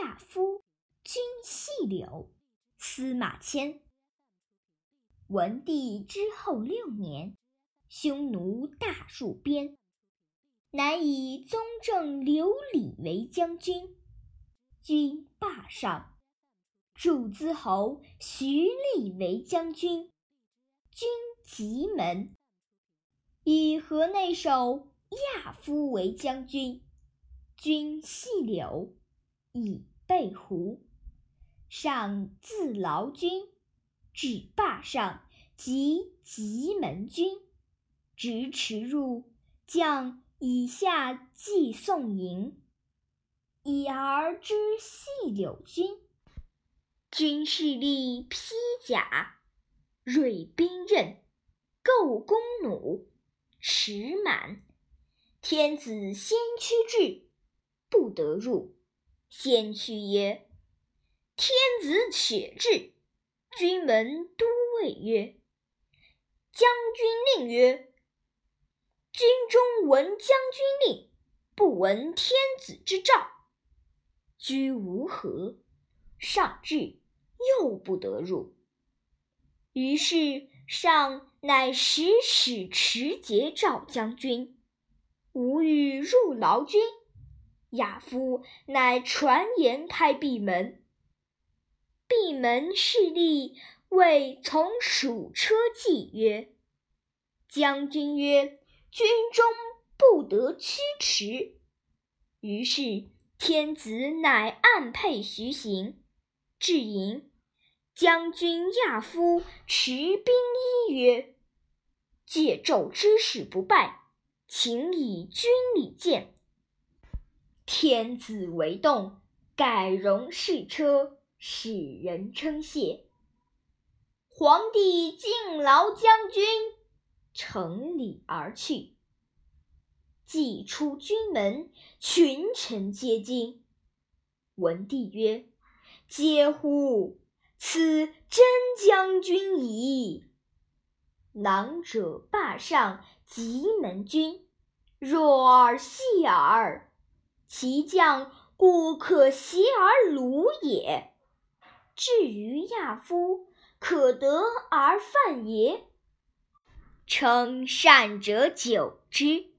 亚夫，军细柳。司马迁。文帝之后六年，匈奴大入边，乃以宗正刘礼为将军，军霸上；祝兹侯徐厉为将军，军棘门；以河内守亚夫为将军，军细柳，以备胡。上自劳军，至霸上，即棘门军，直驰入，将以下计送迎。已而知细柳军，军士力披甲，锐兵刃，构弓弩，持满。天子先驱至，不得入。先驱曰。天子且至，军门都尉曰：“将军令曰：‘军中闻将军令，不闻天子之诏，居无何。’上至，又不得入。于是上乃使使持节赵将军，吾欲入劳军。亚夫乃传言开闭门。”闭门侍立，谓从属车骑曰：“将军曰：‘军中不得驱驰。’于是天子乃暗配徐行，至营。将军亚夫持兵衣曰：‘借纣之使不败，请以军礼见。’天子为动，改容侍车。”使人称谢。皇帝敬劳将军，乘礼而去。既出军门，群臣皆惊。文帝曰：“嗟乎！此真将军矣。囊者霸上，棘门军，弱而细耳，其将故可袭而虏也。”至于亚夫，可得而犯也。称善者久之。